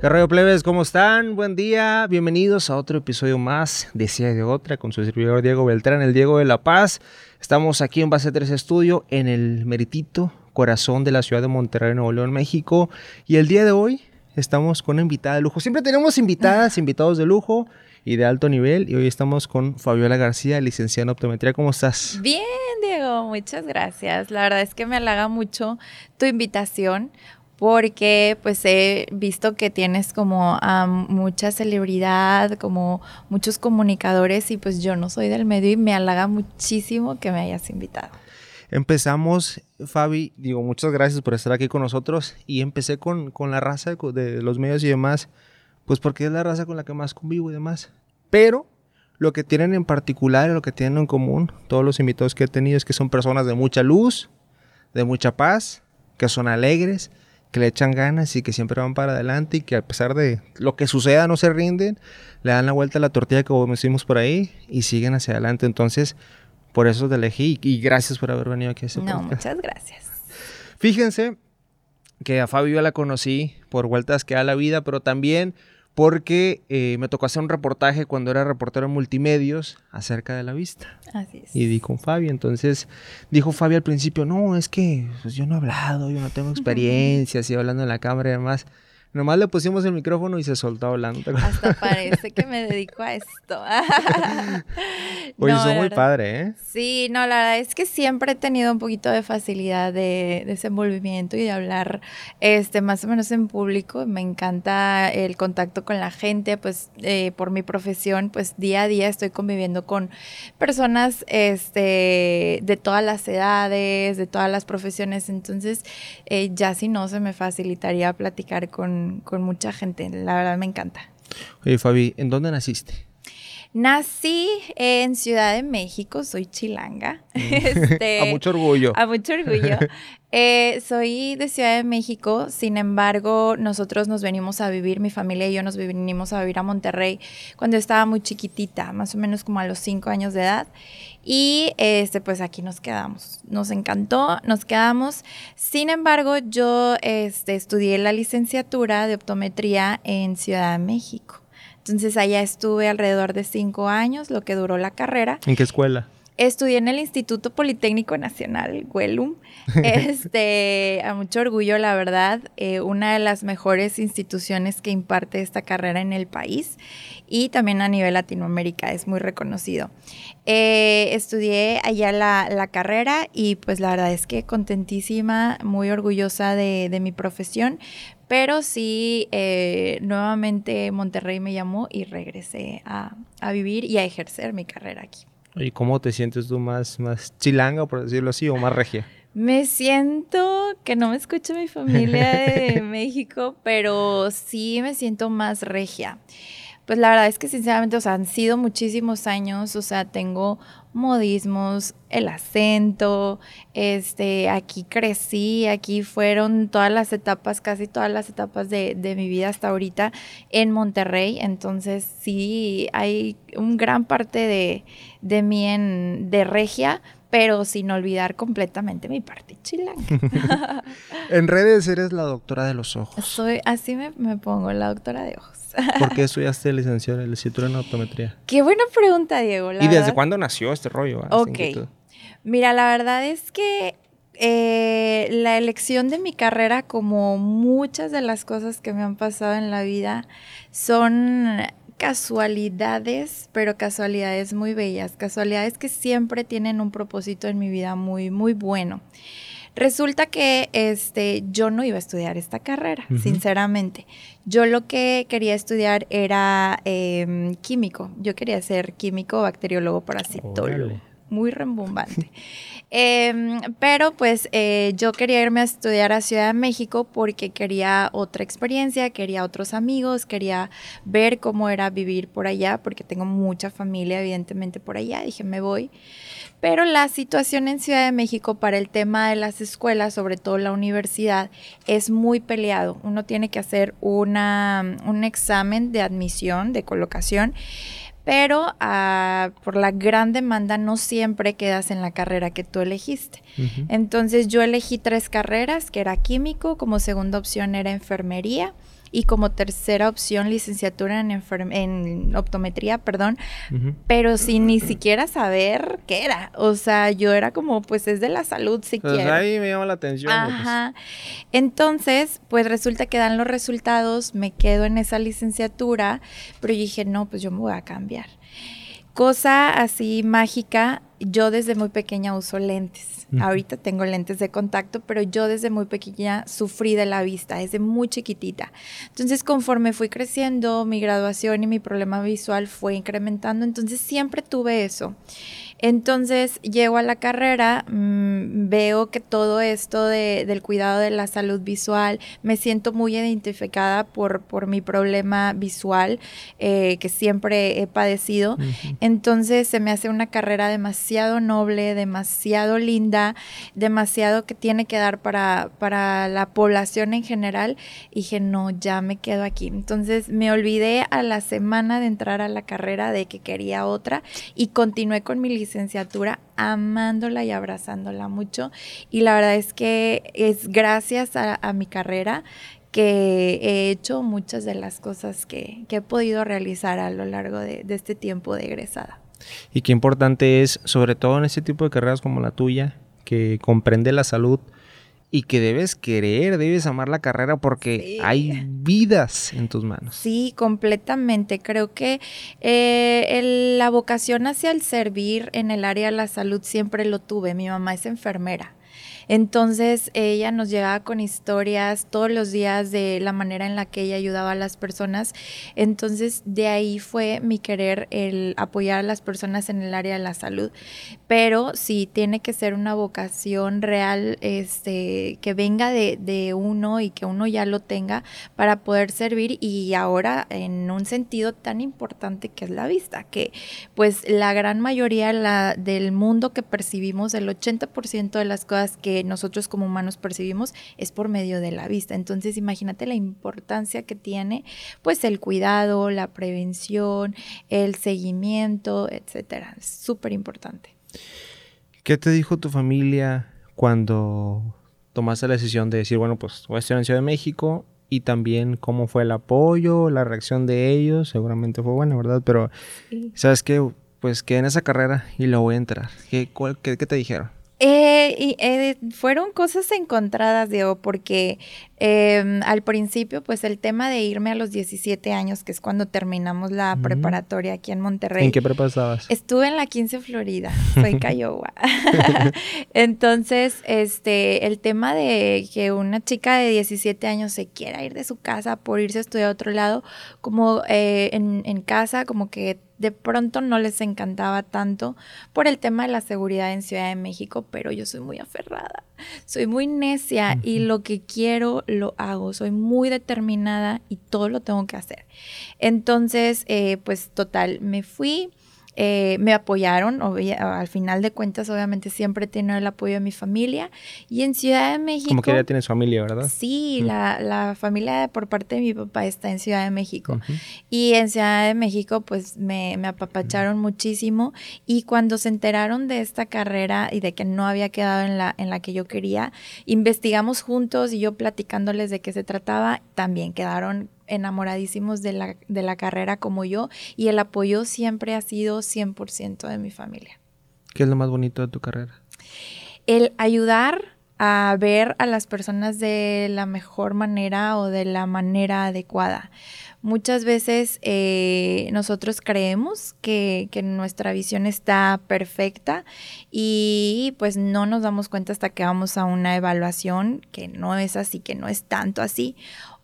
¿Qué rollo plebes? ¿Cómo están? Buen día. Bienvenidos a otro episodio más de Cia de Otra con su servidor Diego Beltrán, el Diego de la Paz. Estamos aquí en Base 3 Estudio, en el meritito corazón de la ciudad de Monterrey, Nuevo León, México. Y el día de hoy estamos con una invitada de lujo. Siempre tenemos invitadas, invitados de lujo y de alto nivel. Y hoy estamos con Fabiola García, licenciada en optometría. ¿Cómo estás? Bien, Diego, muchas gracias. La verdad es que me halaga mucho tu invitación porque pues he visto que tienes como a mucha celebridad, como muchos comunicadores y pues yo no soy del medio y me halaga muchísimo que me hayas invitado. Empezamos, Fabi, digo, muchas gracias por estar aquí con nosotros y empecé con, con la raza de los medios y demás, pues porque es la raza con la que más convivo y demás. Pero lo que tienen en particular lo que tienen en común todos los invitados que he tenido es que son personas de mucha luz, de mucha paz, que son alegres, que le echan ganas y que siempre van para adelante y que a pesar de lo que suceda no se rinden, le dan la vuelta a la tortilla como decimos por ahí y siguen hacia adelante. Entonces, por eso te elegí y gracias por haber venido aquí a este No, muchas gracias. Fíjense que a Fabio la conocí por vueltas que da la vida, pero también porque eh, me tocó hacer un reportaje cuando era reportero en multimedios acerca de la vista. Así es. Y di con Fabio. Entonces dijo Fabio al principio, no, es que pues, yo no he hablado, yo no tengo experiencia, así hablando en la cámara y demás. Nomás le pusimos el micrófono y se soltó hablando. Hasta parece que me dedico a esto. Oye, no, muy padre, ¿eh? Sí, no, la verdad es que siempre he tenido un poquito de facilidad de desenvolvimiento y de hablar este, más o menos en público. Me encanta el contacto con la gente, pues eh, por mi profesión, pues día a día estoy conviviendo con personas este, de todas las edades, de todas las profesiones. Entonces, eh, ya si no, se me facilitaría platicar con con, mucha gente. La verdad me encanta. Oye, Fabi, ¿en dónde naciste? Nací en Ciudad de México, soy chilanga. Este, a mucho orgullo. A mucho orgullo. Eh, soy de Ciudad de México, sin embargo, nosotros nos venimos a vivir, mi familia y yo nos venimos a vivir a Monterrey cuando estaba muy chiquitita, más o menos como a los cinco años de edad. Y este, pues aquí nos quedamos. Nos encantó, nos quedamos. Sin embargo, yo este, estudié la licenciatura de optometría en Ciudad de México. Entonces allá estuve alrededor de cinco años, lo que duró la carrera. ¿En qué escuela? Estudié en el Instituto Politécnico Nacional, Huelum. Este, a mucho orgullo, la verdad, eh, una de las mejores instituciones que imparte esta carrera en el país y también a nivel Latinoamérica, es muy reconocido. Eh, estudié allá la, carrera y pues la verdad es que contentísima, muy orgullosa de, mi profesión, pero sí, eh, nuevamente Monterrey me llamó y regresé a, a vivir y a ejercer mi carrera aquí. ¿Y cómo te sientes tú más, más chilanga, por decirlo así, o más regia? Me siento que no me escucha mi familia de México, pero sí me siento más regia. Pues la verdad es que sinceramente, o sea, han sido muchísimos años, o sea, tengo modismos, el acento, este, aquí crecí, aquí fueron todas las etapas, casi todas las etapas de, de mi vida hasta ahorita en Monterrey, entonces sí hay un gran parte de, de mí en, de regia, pero sin olvidar completamente mi parte chilanga. en redes eres la doctora de los ojos. Soy, así me, me pongo, la doctora de ojos. ¿Por qué estudiaste licenciatura, licenciatura en optometría? Qué buena pregunta, Diego. ¿Y desde cuándo nació este rollo? Ah, ok. Mira, la verdad es que eh, la elección de mi carrera, como muchas de las cosas que me han pasado en la vida, son casualidades, pero casualidades muy bellas, casualidades que siempre tienen un propósito en mi vida muy, muy bueno. Resulta que este, yo no iba a estudiar esta carrera, sinceramente. Yo lo que quería estudiar era em, químico. Yo quería ser químico, bacteriólogo, parasitólogo. Muy rembombante. Em, pero pues eh, yo quería irme a estudiar a Ciudad de México porque quería otra experiencia, quería otros amigos, quería ver cómo era vivir por allá, porque tengo mucha familia evidentemente por allá. Dije, me voy. Pero la situación en Ciudad de México para el tema de las escuelas, sobre todo la universidad, es muy peleado. Uno tiene que hacer una, un examen de admisión, de colocación, pero ah, por la gran demanda no siempre quedas en la carrera que tú elegiste. Entonces yo elegí tres carreras, que era químico, como segunda opción era enfermería y como tercera opción licenciatura en, en optometría, perdón, pero sin ni siquiera saber qué era. O sea, yo era como, pues es de la salud si pues ahí me llama la atención. Pues. Ajá. Entonces, pues resulta que dan los resultados, me quedo en esa licenciatura, pero yo dije, no, pues yo me voy a cambiar. Cosa así mágica, yo desde muy pequeña uso lentes. Ahorita tengo lentes de contacto, pero yo desde muy pequeña sufrí de la vista, desde muy chiquitita. Entonces, conforme fui creciendo, mi graduación y mi problema visual fue incrementando, entonces siempre tuve eso. Entonces llego a la carrera, mm, veo que todo esto del cuidado de la salud visual, me siento muy identificada por, por mi problema visual eh, que siempre he padecido. Entonces se me hace una carrera demasiado noble, demasiado linda, demasiado que tiene que dar para, para la población en general. Y dije, no, ya me quedo aquí. Entonces me olvidé a la semana de entrar a la carrera de que quería otra y continué con mi licencia licenciatura amándola y abrazándola mucho. Y la verdad es que es gracias a, mi carrera que he hecho muchas de las cosas que, he podido realizar a lo largo de, de, este tiempo de egresada. Y qué importante es, sobre todo en este tipo de carreras como la tuya, que comprende la salud, y que debes querer, debes amar la carrera porque hay vidas en tus manos. Sí, completamente. Creo que eh, la vocación hacia el servir en el área de la salud siempre lo tuve. Mi mamá es enfermera. Entonces ella nos llegaba con historias todos los días de la manera en la que ella ayudaba a las personas. Entonces de ahí fue mi querer el apoyar a las personas en el área de la salud. Pero sí tiene que ser una vocación real, este, que venga de, uno y que uno ya lo tenga para poder servir y ahora en un sentido tan importante que es la vista, que pues la gran mayoría del mundo que percibimos, el 80% de las cosas que nosotros como humanos percibimos es por medio de la vista. Entonces imagínate la importancia que tiene pues el cuidado, la prevención, el seguimiento, etcétera. Es súper importante. ¿Qué te dijo tu familia cuando tomaste la decisión de decir, bueno, pues voy a estar en Ciudad de México y también cómo fue el apoyo, la reacción de ellos, seguramente fue buena, ¿verdad? Pero, ¿sabes qué? Pues quedé en esa carrera y lo voy a entrar. ¿Qué, qué, qué te dijeron? Eh, eh, fueron cosas encontradas, Diego, porque em, al principio, pues el tema de irme a los 17 años, que es cuando terminamos la preparatoria aquí en Monterrey. ¿En qué prepa estabas? Estuve en la 15 Florida, soy Cayowa. Entonces, este, el tema de que una chica de 17 años se quiera ir de su casa por irse a estudiar a otro lado, como eh, en, en casa, como que de pronto no les encantaba tanto por el tema de la seguridad en Ciudad de México, pero yo soy muy aferrada, soy muy necia y lo que quiero lo hago, soy muy determinada y todo lo tengo que hacer. Entonces, eh, pues total, me fui eh, me apoyaron, al final de cuentas obviamente siempre he tenido el apoyo de mi familia. Y en Ciudad de México... Como que ya tienes familia, ¿verdad? Sí, la, familia por parte de mi papá está en Ciudad de México. Y en Ciudad de México pues me, apapacharon muchísimo. Y cuando se enteraron de esta carrera y de que no había quedado en la, en la que yo quería, investigamos juntos y yo platicándoles de qué se trataba, también quedaron enamoradísimos de la, de la carrera como yo y el apoyo siempre ha sido 100% de mi familia. ¿Qué es lo más bonito de tu carrera? El ayudar a ver a las personas de la mejor manera o de la manera adecuada. Muchas veces eh, nosotros creemos que, que, nuestra visión está perfecta y pues no nos damos cuenta hasta que vamos a una evaluación que no es así, que no es tanto así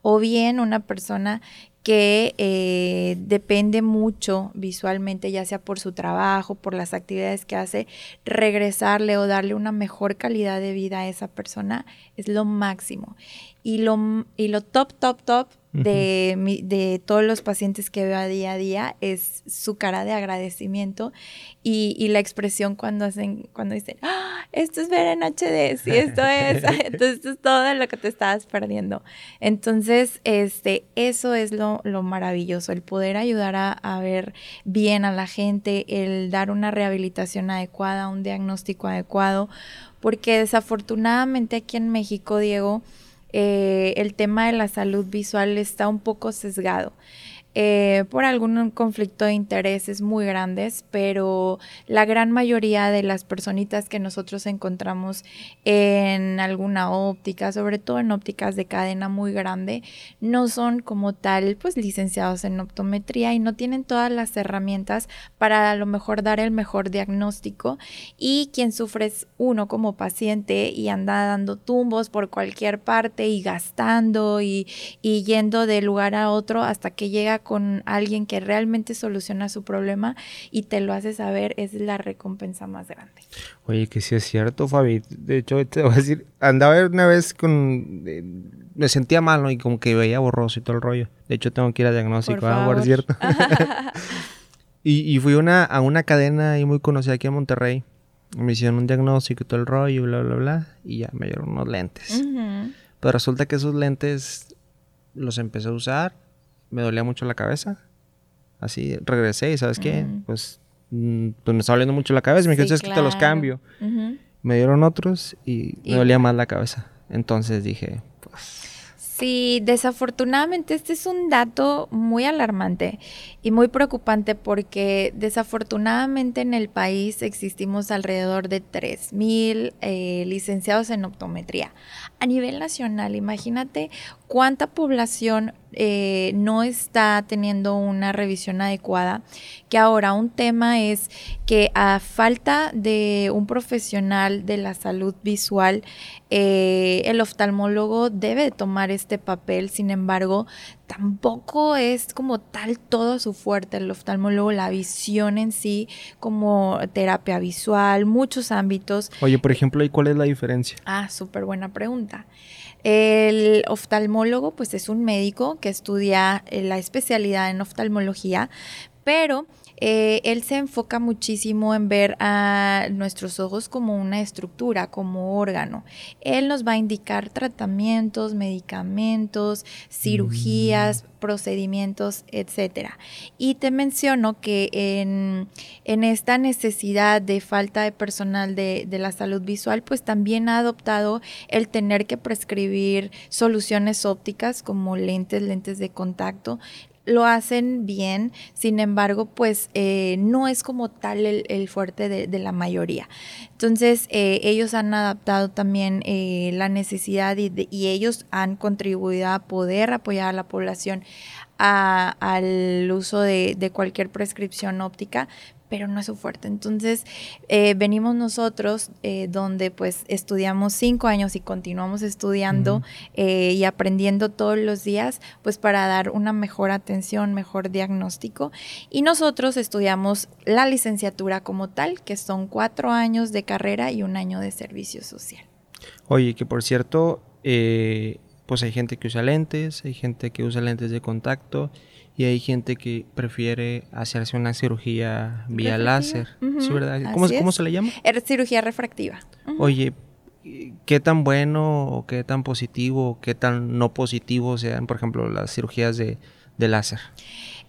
o bien una persona que eh, depende mucho visualmente, ya sea por su trabajo, por las actividades que hace, regresarle o darle una mejor calidad de vida a esa persona es lo máximo. Y lo, y lo top, top, top de, de todos los pacientes que veo a día a día es su cara de agradecimiento y, la expresión cuando hacen, cuando dicen, ¡Ah, esto es ver en HD, sí, esto es, entonces esto es todo lo que te estabas perdiendo. Entonces, este, eso es lo, maravilloso, el poder ayudar a, a, ver bien a la gente, el dar una rehabilitación adecuada, un diagnóstico adecuado, porque desafortunadamente aquí en México, Diego, eh, el tema de la salud visual está un poco sesgado. Eh, por algún conflicto de intereses muy grandes, pero la gran mayoría de las personitas que nosotros encontramos en alguna óptica, sobre todo en ópticas de cadena muy grande, no son como tal pues licenciados en optometría y no tienen todas las herramientas para a lo mejor dar el mejor diagnóstico. Y quien sufre es uno como paciente y anda dando tumbos por cualquier parte y gastando y, y yendo de lugar a otro hasta que llega con alguien que realmente soluciona su problema y te lo hace saber, es la recompensa más grande. Oye, que sí es cierto, Fabi. De hecho, te voy a decir, andaba una vez con... me sentía mal, ¿no? Y como que veía borroso y todo el rollo. De hecho, tengo que ir a diagnóstico, por ¿ah? cierto. y, fui una, a una cadena ahí muy conocida aquí en Monterrey. Me hicieron un diagnóstico y todo el rollo, bla, bla, bla. Y ya me dieron unos lentes. Pero resulta que esos lentes los empecé a usar me dolía mucho la cabeza. Así regresé y ¿sabes qué? Pues, mm, pues, me estaba doliendo mucho la cabeza. Me dijeron, es que te los cambio. Me dieron otros y, me dolía más la cabeza. Entonces dije, pues... Sí, desafortunadamente este es un dato muy alarmante y muy preocupante porque desafortunadamente en el país existimos alrededor de 3.000 eh, licenciados en optometría. A nivel nacional, imagínate cuánta población eh, no está teniendo una revisión adecuada, que ahora un tema es que a falta de un profesional de la salud visual, eh, el oftalmólogo debe tomar este papel, sin embargo, tampoco es como tal todo su fuerte el oftalmólogo, la visión en sí, como terapia visual, muchos ámbitos. Oye, por ejemplo, ¿y cuál es la diferencia? Ah, súper buena pregunta. El oftalmólogo, pues es un médico que estudia eh, la especialidad en oftalmología, pero eh, él se enfoca muchísimo en ver a nuestros ojos como una estructura, como órgano. Él nos va a indicar tratamientos, medicamentos, cirugías, mm. procedimientos, etcétera. Y te menciono que en, esta necesidad de falta de personal de, de la salud visual, pues también ha adoptado el tener que prescribir soluciones ópticas como lentes, lentes de contacto, lo hacen bien, sin embargo, pues eh, no es como tal el, fuerte de, la mayoría. Entonces, eh, ellos han adaptado también eh, la necesidad y, ellos han contribuido a poder apoyar a la población al uso de, cualquier prescripción óptica, pero no es su fuerte. Entonces, eh, venimos nosotros, eh, donde pues estudiamos cinco años y continuamos estudiando eh, y aprendiendo todos los días, pues para dar una mejor atención, mejor diagnóstico. Y nosotros estudiamos la licenciatura como tal, que son cuatro años de carrera y un año de servicio social. Oye, que por cierto, pues hay gente que usa lentes, hay gente que usa lentes de contacto y hay gente que prefiere hacerse una cirugía vía láser. ¿Sí, verdad? ¿Cómo, se le llama? Es cirugía refractiva. Oye, ¿qué tan bueno o qué tan positivo qué tan no positivo sean, por ejemplo, las cirugías de, de láser?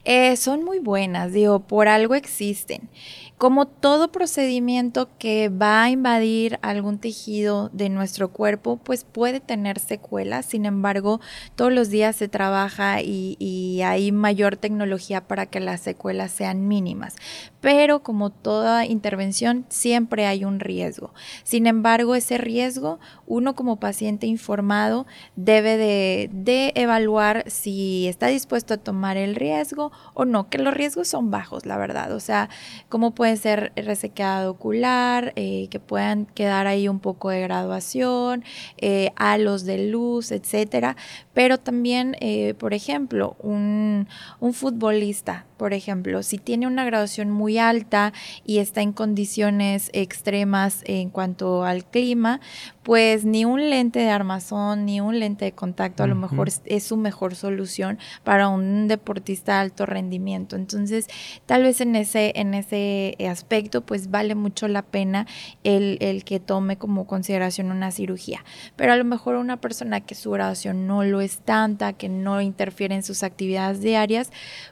Eh, son muy buenas, digo, por algo existen. Como todo procedimiento que va a invadir algún tejido de nuestro cuerpo, pues puede tener secuelas. Sin embargo, todos los días se trabaja y, hay mayor tecnología para que las secuelas sean mínimas. Pero como toda intervención, siempre hay un riesgo. Sin embargo, ese riesgo, uno como paciente informado debe de, evaluar si está dispuesto a tomar el riesgo o no, que los riesgos son bajos, la verdad. O sea, como puede puede ser resequedado ocular, eh, que puedan quedar ahí un poco de graduación, eh, halos de luz, etcétera. Pero también, eh, por ejemplo, un, un futbolista por ejemplo, si tiene una graduación muy alta y está en condiciones extremas en cuanto al clima, pues ni un lente de armazón ni un lente de contacto a lo mejor es, su mejor solución para un deportista de alto rendimiento. Entonces, tal vez en ese, en ese aspecto, pues vale mucho la pena el, el que tome como consideración una cirugía. Pero a lo mejor una persona que su graduación no lo es tanta, que no interfiere en sus actividades diarias,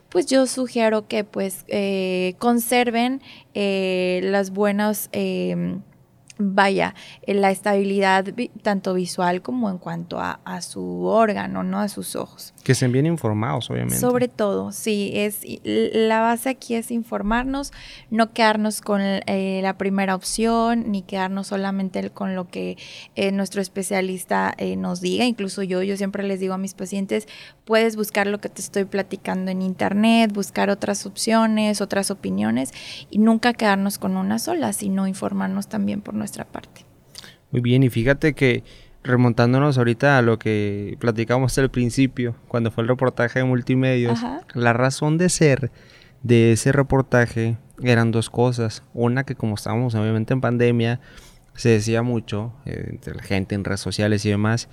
pues yo sugiero que pues eh, conserven eh, las buenas em, vaya, la estabilidad tanto visual como en cuanto a, su órgano, ¿no? A sus ojos. Que estén bien informados, obviamente. Sobre todo, sí, es la base aquí es informarnos, no quedarnos con eh, la primera opción, ni quedarnos solamente con lo que eh, nuestro especialista eh, nos diga. Incluso yo, yo siempre les digo a mis pacientes, puedes buscar lo que te estoy platicando en internet, buscar otras opciones, otras opiniones, y nunca quedarnos con una sola, sino informarnos también por nuestra parte. Muy bien, y fíjate que remontándonos ahorita a lo que platicamos al principio, cuando fue el reportaje de multimedios, la razón de ser de ese reportaje eran dos cosas. Una que como estábamos obviamente en pandemia, se decía mucho eh, entre la gente en redes sociales y demás,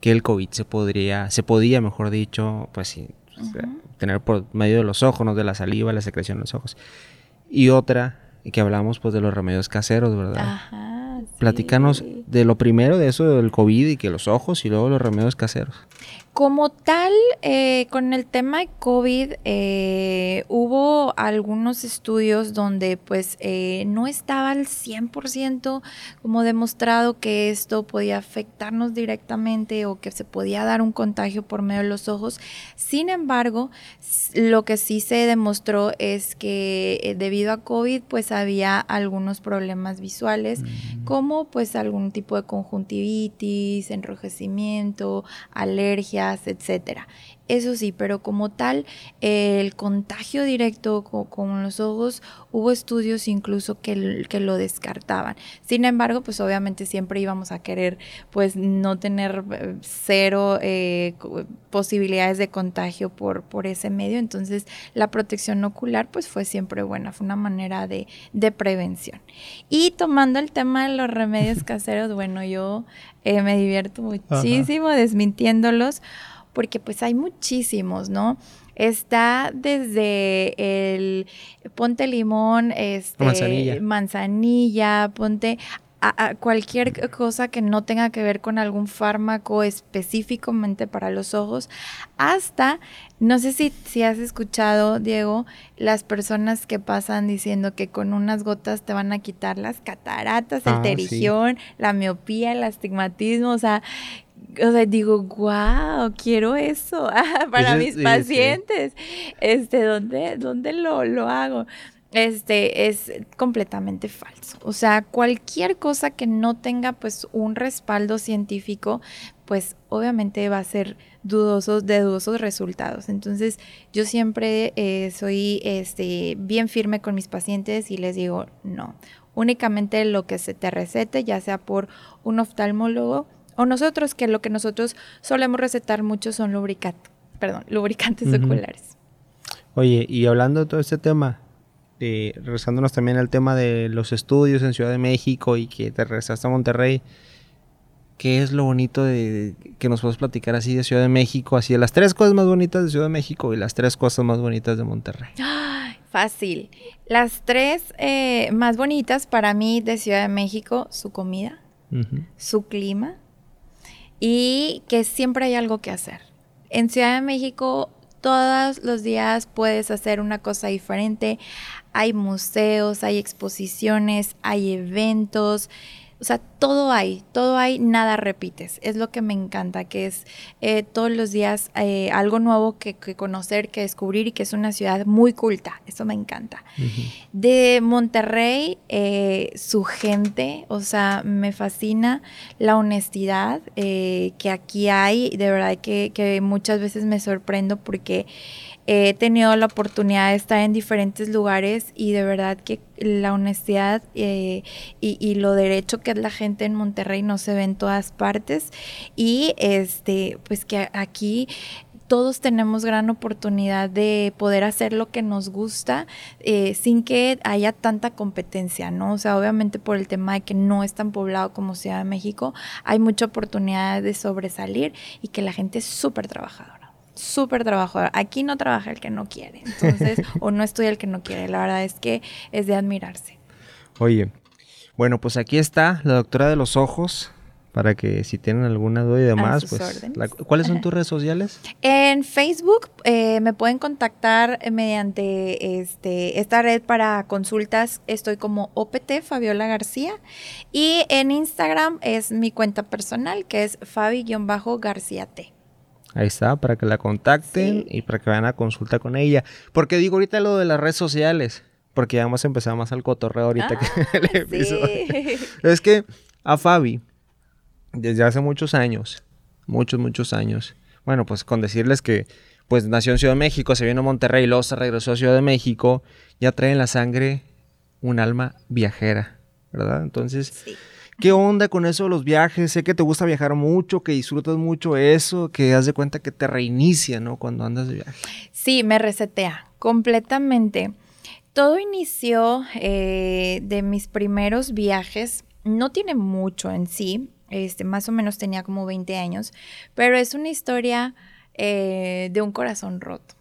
que el COVID se podría, se podía, mejor dicho, pues sí, tener por medio de los ojos, no de la saliva, la secreción de los ojos. Y otra, que hablamos pues de los remedios caseros, ¿verdad? Ajá. Platícanos de lo primero, de eso del COVID y que los ojos y luego los remedios caseros. Como tal, eh, con el tema de COVID, eh, hubo algunos estudios donde pues eh, no estaba al 100% como demostrado que esto podía afectarnos directamente o que se podía dar un contagio por medio de los ojos. Sin embargo, lo que sí se demostró es que debido a COVID pues había algunos problemas visuales mm. como pues algún tipo de conjuntivitis, enrojecimiento, alergia etcétera. Eso sí, pero como tal, el contagio directo con, los ojos, hubo estudios incluso que, que, lo descartaban. Sin embargo, pues obviamente siempre íbamos a querer pues no tener eh, cero eh, posibilidades de contagio por, por ese medio. Entonces, la protección ocular pues fue siempre buena, fue una manera de, prevención. Y tomando el tema de los remedios caseros, bueno, yo eh, me divierto muchísimo desmintiéndolos porque pues hay muchísimos, ¿no? Está desde el ponte limón, este, manzanilla. manzanilla, ponte a, cualquier cosa que no tenga que ver con algún fármaco específicamente para los ojos, hasta, no sé si, si has escuchado, Diego, las personas que pasan diciendo que con unas gotas te van a quitar las cataratas, el ah, terigión, la miopía, el astigmatismo, o sea, o sea, digo, wow, quiero eso para mis pacientes. Este, ¿dónde, dónde lo, lo hago? Este es completamente falso. O sea, cualquier cosa que no tenga pues un respaldo científico, pues obviamente va a ser dudosos, de dudosos resultados. Entonces, yo siempre eh, soy este, bien firme con mis pacientes y les digo, no, únicamente lo que se te recete, ya sea por un oftalmólogo o nosotros, que lo que nosotros solemos recetar mucho son lubricantes, perdón, lubricantes oculares. Oye, y hablando de todo este tema, eh, regresándonos también al tema de los estudios en Ciudad de México y que te regresaste a Monterrey, ¿qué es lo bonito de, que nos puedes platicar así de Ciudad de México, así de las tres cosas más bonitas de Ciudad de México y las tres cosas más bonitas de Monterrey? Ay, fácil. Las tres eh, más bonitas para mí de Ciudad de México, su comida, su clima y que siempre hay algo que hacer. En Ciudad de México todos los días puedes hacer una cosa diferente. Hay museos, hay exposiciones, hay eventos. O sea, todo hay, todo hay, nada repites. Es lo que me encanta, que es eh, todos los días eh, algo nuevo que, conocer, que descubrir y que es una ciudad muy culta. Eso me encanta. De Monterrey, eh, su gente, o sea, me fascina la honestidad que aquí hay. De verdad que, que muchas veces me sorprendo porque he tenido la oportunidad de estar en diferentes lugares y de verdad que la honestidad eh, y, lo derecho que es la gente en Monterrey no se ve en todas partes y este pues que aquí todos tenemos gran oportunidad de poder hacer lo que nos gusta eh, sin que haya tanta competencia, ¿no? O sea, obviamente por el tema de que no es tan poblado como Ciudad de México, hay mucha oportunidad de sobresalir y que la gente es súper trabajadora súper trabajador. Aquí no trabaja el que no quiere, entonces, o no estudia el que no quiere. La verdad es que es de admirarse. Oye, bueno, pues aquí está la doctora de los ojos para que si tienen alguna duda y demás, pues... ¿Cuáles son tus redes sociales? En Facebook eh, me pueden contactar mediante este, esta red para consultas. Estoy como OPT Fabiola García. Y en Instagram es mi cuenta personal, que es Fabi-García T. Ahí está, para que la contacten y para que vayan a consulta con ella. Porque digo ahorita lo de las redes sociales, porque ya vamos a empezar más al cotorreo ahorita que ah, el episodio. Es que a Fabi desde hace muchos años, muchos, muchos años. Bueno, pues con decirles que pues nació en Ciudad de México, se vino a Monterrey, luego se regresó a Ciudad de México, ya trae en la sangre un alma viajera, ¿verdad? Entonces, ¿qué onda con eso de los viajes? Sé que te gusta viajar mucho, que disfrutas mucho eso, que haz de cuenta que te reinicia, ¿no? Cuando andas de viaje. Sí, me resetea completamente. Todo inició eh, de mis primeros viajes, no tiene mucho en sí, este, más o menos tenía como 20 años, pero es una historia eh, de un corazón roto.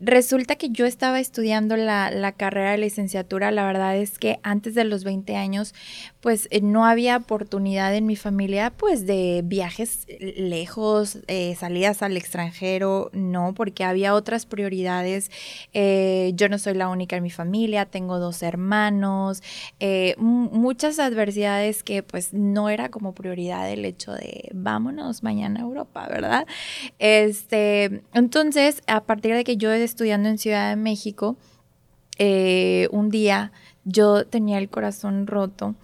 Resulta que yo estaba estudiando la, carrera de licenciatura, la verdad es que antes de los 20 años, pues eh, no había oportunidad en mi familia, pues de viajes lejos, eh, salidas al extranjero, no, porque había otras prioridades. Eh, yo no soy la única en mi familia, tengo dos hermanos, muchas adversidades que pues no era como prioridad el hecho de vámonos mañana a Europa, ¿verdad? Este, entonces, a partir de que yo estudiando en Ciudad de México, eh, un día yo tenía el corazón roto.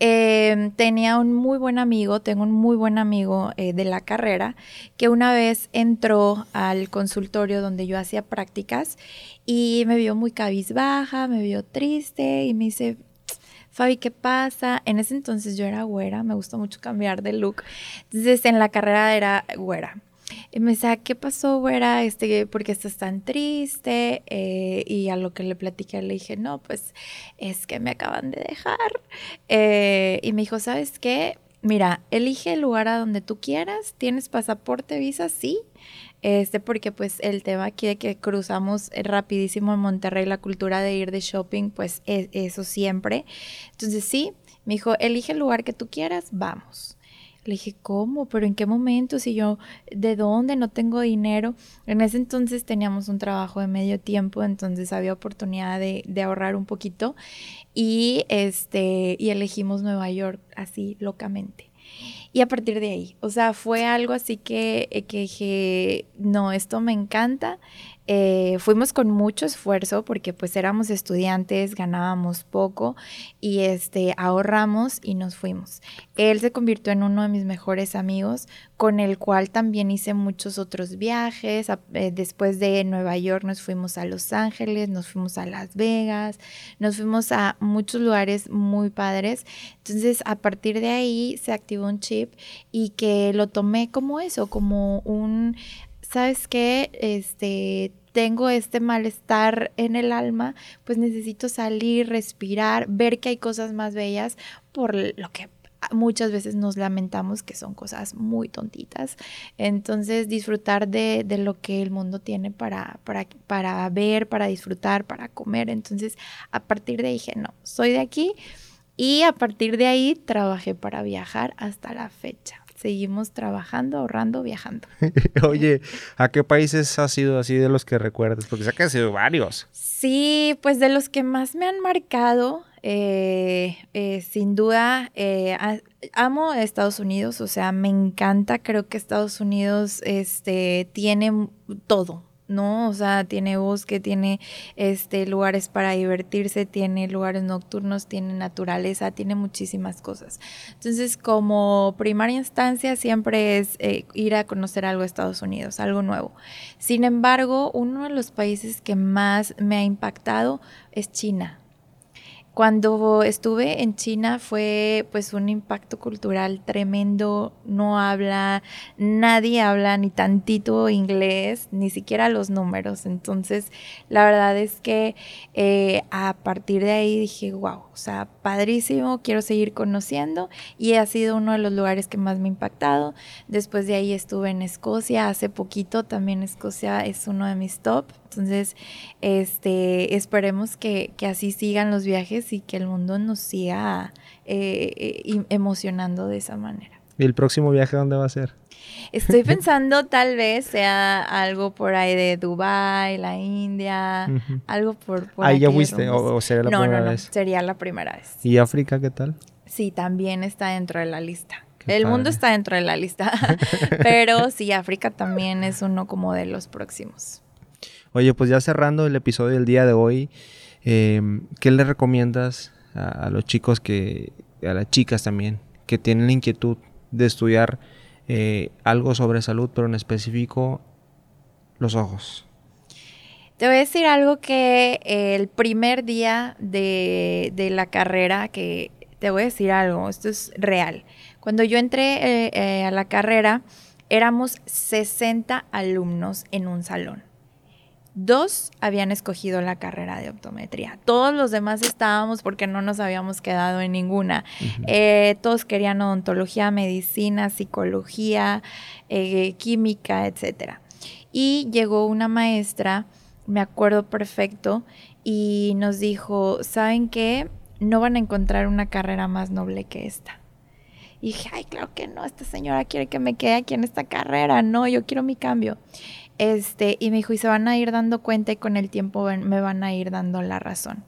Em, tenía un muy buen amigo, tengo un muy buen amigo eh, de la carrera, que una vez entró al consultorio donde yo hacía prácticas y me vio muy cabizbaja, me vio triste y me dice, Fabi, ¿qué pasa? En ese entonces yo era güera, me gusta mucho cambiar de look. Entonces en la carrera era güera. Y me decía, ¿qué pasó, güera? Este, ¿Por qué estás tan triste? Eh, y a lo que le platiqué le dije, no, pues es que me acaban de dejar. Eh, y me dijo, ¿sabes qué? Mira, elige el lugar a donde tú quieras. ¿Tienes pasaporte, visa? Sí. Este, porque pues el tema aquí de que cruzamos rapidísimo en Monterrey, la cultura de ir de shopping, pues es, eso siempre. Entonces sí, me dijo, elige el lugar que tú quieras, vamos. Le dije, ¿cómo? ¿Pero en qué momento? Si yo, ¿de dónde? No tengo dinero. En ese entonces teníamos un trabajo de medio tiempo, entonces había oportunidad de, de ahorrar un poquito. Y, este, y elegimos Nueva York así locamente. Y a partir de ahí, o sea, fue algo así que, que dije, no, esto me encanta. Eh, fuimos con mucho esfuerzo porque pues éramos estudiantes, ganábamos poco y este ahorramos y nos fuimos. Él se convirtió en uno de mis mejores amigos, con el cual también hice muchos otros viajes. Eh, después de Nueva York nos fuimos a Los Ángeles, nos fuimos a Las Vegas, nos fuimos a muchos lugares muy padres. Entonces a partir de ahí se activó un chip y que lo tomé como eso, como un ¿sabes qué? Este, tengo este malestar en el alma, pues necesito salir, respirar, ver que hay cosas más bellas por lo que muchas veces nos lamentamos que son cosas muy tontitas. Entonces, disfrutar de, de lo que el mundo tiene para, para, para ver, para disfrutar, para comer. Entonces, a partir de ahí dije, no, soy de aquí. Y a partir de ahí trabajé para viajar hasta la fecha seguimos trabajando, ahorrando, viajando. Oye, ¿a qué países has sido así de los que recuerdas? Porque sé que has sido varios. Sí, pues de los que más me han marcado, eh, eh, sin duda, eh, amo Estados Unidos, o sea, me encanta, creo que Estados Unidos este, tiene todo, ¿no? O sea, tiene bosque, tiene este, lugares para divertirse, tiene lugares nocturnos, tiene naturaleza, tiene muchísimas cosas. Entonces, como primaria instancia, siempre es eh, ir a conocer algo Estados Unidos, algo nuevo. Sin embargo, uno de los países que más me ha impactado es China. Cuando estuve en China fue pues un impacto cultural tremendo, no habla, nadie habla ni tantito inglés, ni siquiera los números, entonces la verdad es que eh, a partir de ahí dije, wow, o sea, padrísimo, quiero seguir conociendo y ha sido uno de los lugares que más me ha impactado. Después de ahí estuve en Escocia hace poquito, también Escocia es uno de mis top entonces, este, esperemos que, así sigan los viajes y que el mundo nos siga eh, eh, emocionando de esa manera. ¿Y el próximo viaje dónde va a ser? Estoy pensando tal vez sea algo por ahí de Dubai, la India, algo por, por Ahí ya fuiste o, sería la primera no, no, sería la primera vez. ¿Y África qué tal? Sí, también está dentro de la lista. el mundo está dentro de la lista, pero sí, África también es uno como de los próximos. Oye, pues ya cerrando el episodio del día de hoy, eh, ¿qué le recomiendas a, los chicos que, a las chicas también, que tienen la inquietud de estudiar eh, algo sobre salud, pero en específico los ojos? Te voy a decir algo que el primer día de, la carrera, que te voy a decir algo, esto es real. Cuando yo entré eh, eh, a la carrera, éramos 60 alumnos en un salón. Dos habían escogido la carrera de optometría. Todos los demás estábamos porque no nos habíamos quedado en ninguna. Eh, todos querían odontología, medicina, psicología, eh, química, etc. Y llegó una maestra, me acuerdo perfecto, y nos dijo, ¿saben qué? No van a encontrar una carrera más noble que esta. Y dije, ay, claro que no, esta señora quiere que me quede aquí en esta carrera, no, yo quiero mi cambio. Este, y me dijo, y se van a ir dando cuenta y con el tiempo me van a ir dando la razón.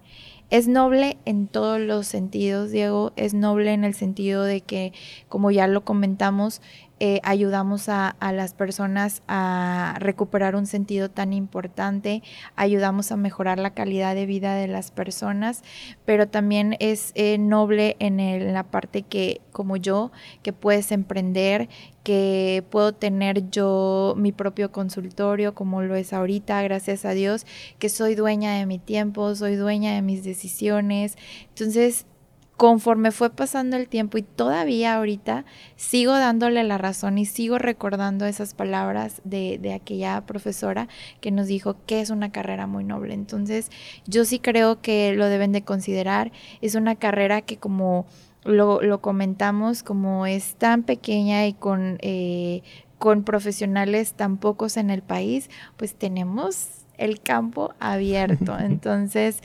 Es noble en todos los sentidos, Diego. Es noble en el sentido de que, como ya lo comentamos, eh, ayudamos a, las personas a recuperar un sentido tan importante, ayudamos a mejorar la calidad de vida de las personas, pero también es eh, noble en, la parte que, como yo, que puedes emprender, que puedo tener yo mi propio consultorio como lo es ahorita, gracias a Dios, que soy dueña de mi tiempo, soy dueña de mis decisiones. Entonces, conforme fue pasando el tiempo y todavía ahorita sigo dándole la razón y sigo recordando esas palabras de, de, aquella profesora que nos dijo que es una carrera muy noble. Entonces yo sí creo que lo deben de considerar. Es una carrera que como lo, lo comentamos, como es tan pequeña y con, eh, con profesionales tan pocos en el país, pues tenemos el campo abierto. Entonces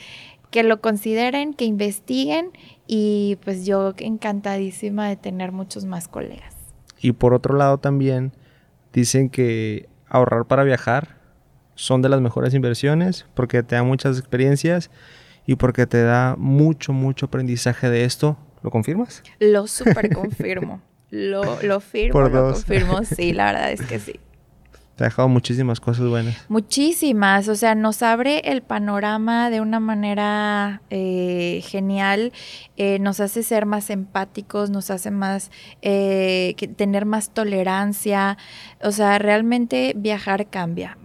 que lo consideren, que investiguen y pues yo encantadísima de tener muchos más colegas. Y por otro lado también dicen que ahorrar para viajar son de las mejores inversiones porque te da muchas experiencias y porque te da mucho, mucho aprendizaje de esto. ¿Lo confirmas? Lo super confirmo. lo, lo firmo, lo confirmo. Sí, la verdad es que sí. Te ha dejado muchísimas cosas buenas. Muchísimas, o sea, nos abre el panorama de una manera eh, genial, eh, nos hace ser más empáticos, nos hace más, eh, tener más tolerancia, o sea, realmente viajar cambia,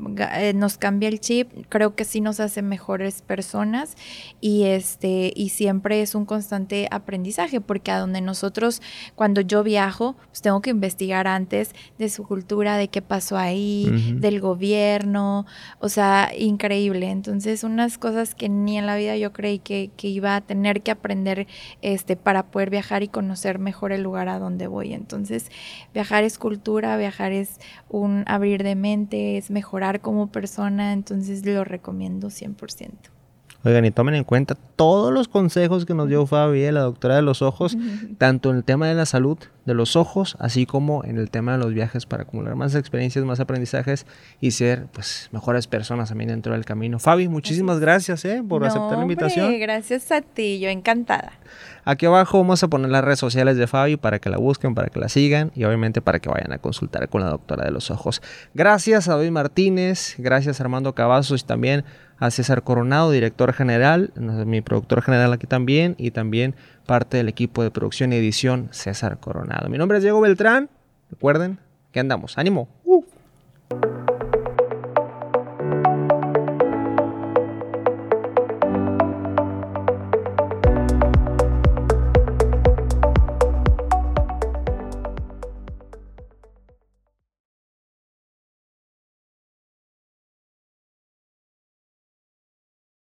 nos cambia el chip, creo que sí nos hace mejores personas y, este, y siempre es un constante aprendizaje, porque a donde nosotros, cuando yo viajo, pues tengo que investigar antes de su cultura, de qué pasó ahí, del gobierno, o sea, increíble. Entonces, unas cosas que ni en la vida yo creí que, iba a tener que aprender este, para poder viajar y conocer mejor el lugar a donde voy. Entonces, viajar es cultura, viajar es un abrir de mente, es mejorar como persona, entonces lo recomiendo 100%. Oigan, y tomen en cuenta todos los consejos que nos dio Fabi, la doctora de los ojos, tanto en el tema de la salud de los ojos, así como en el tema de los viajes para acumular más experiencias, más aprendizajes y ser pues mejores personas también dentro del camino. Fabi, muchísimas gracias eh, por aceptar la invitación. gracias a ti, yo encantada. Aquí abajo vamos a poner las redes sociales de Fabi para que la busquen, para que la sigan y obviamente para que vayan a consultar con la doctora de los ojos. Gracias a David Martínez, gracias a Armando Cavazos y también a César Coronado, director general, mi productor general aquí también, y también parte del equipo de producción y edición, César Coronado. Mi nombre es Diego Beltrán, recuerden que andamos, ánimo. Uh.